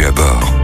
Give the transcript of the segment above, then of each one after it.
à bord.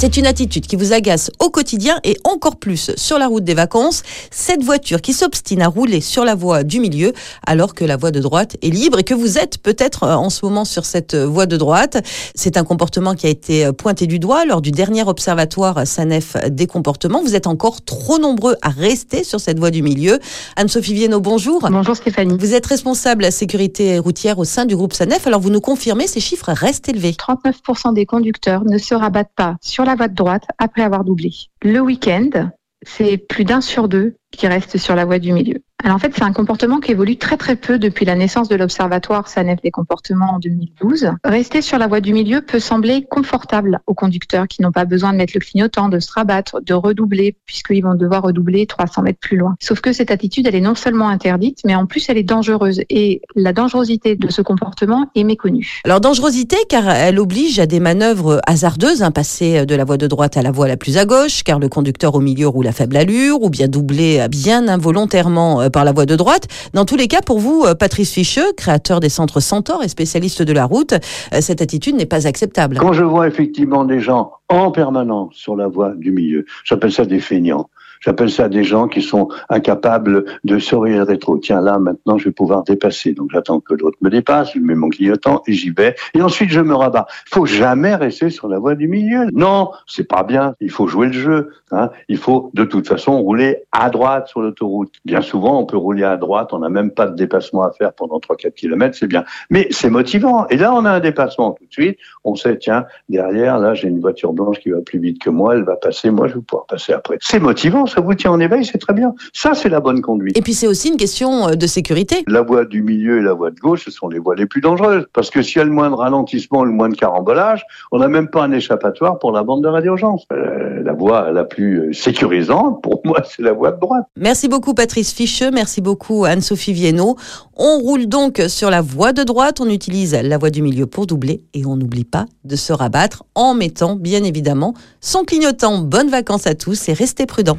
C'est une attitude qui vous agace au quotidien et encore plus sur la route des vacances. Cette voiture qui s'obstine à rouler sur la voie du milieu alors que la voie de droite est libre et que vous êtes peut-être euh, en ce moment sur cette euh, voie de droite. C'est un comportement qui a été euh, pointé du doigt lors du dernier observatoire SANEF des comportements. Vous êtes encore trop nombreux à rester sur cette voie du milieu. Anne-Sophie Viennot, bonjour. Bonjour Stéphanie. Vous êtes responsable à sécurité routière au sein du groupe SANEF. Alors vous nous confirmez, ces chiffres restent élevés. 39% des conducteurs ne se rabattent pas sur la voie de droite après avoir doublé. Le week-end, c'est plus d'un sur deux qui reste sur la voie du milieu. Alors en fait, c'est un comportement qui évolue très très peu depuis la naissance de l'Observatoire SANEF des comportements en 2012. Rester sur la voie du milieu peut sembler confortable aux conducteurs qui n'ont pas besoin de mettre le clignotant, de se rabattre, de redoubler, puisqu'ils vont devoir redoubler 300 mètres plus loin. Sauf que cette attitude, elle est non seulement interdite, mais en plus elle est dangereuse. Et la dangerosité de ce comportement est méconnue. Alors dangerosité car elle oblige à des manœuvres hasardeuses, hein, passer de la voie de droite à la voie la plus à gauche, car le conducteur au milieu roule à faible allure, ou bien doubler bien involontairement par la voie de droite. Dans tous les cas, pour vous, euh, Patrice Ficheux, créateur des centres Centaure et spécialiste de la route, euh, cette attitude n'est pas acceptable. Quand je vois effectivement des gens en permanence sur la voie du milieu, j'appelle ça des feignants. J'appelle ça des gens qui sont incapables de sourire rétro. Tiens, là, maintenant, je vais pouvoir dépasser. Donc, j'attends que l'autre me dépasse, je mets mon clignotant et j'y vais. Et ensuite, je me rabats. Faut jamais rester sur la voie du milieu. Non, c'est pas bien. Il faut jouer le jeu. Hein. Il faut, de toute façon, rouler à droite sur l'autoroute. Bien souvent, on peut rouler à droite. On n'a même pas de dépassement à faire pendant 3-4 kilomètres. C'est bien. Mais c'est motivant. Et là, on a un dépassement tout de suite. On sait, tiens, derrière, là, j'ai une voiture blanche qui va plus vite que moi. Elle va passer. Moi, je vais pouvoir passer après. C'est motivant ça vous tient en éveil, c'est très bien. Ça, c'est la bonne conduite. Et puis c'est aussi une question euh, de sécurité. La voie du milieu et la voie de gauche, ce sont les voies les plus dangereuses. Parce que s'il y a le moins de ralentissement, le moins de carambolage, on n'a même pas un échappatoire pour la bande de radio-urgence. Euh, la voie la plus euh, sécurisante, pour moi, c'est la voie de droite. Merci beaucoup Patrice Ficheux, merci beaucoup Anne-Sophie Viennot. On roule donc sur la voie de droite, on utilise la voie du milieu pour doubler et on n'oublie pas de se rabattre en mettant bien évidemment son clignotant. Bonnes vacances à tous et restez prudents.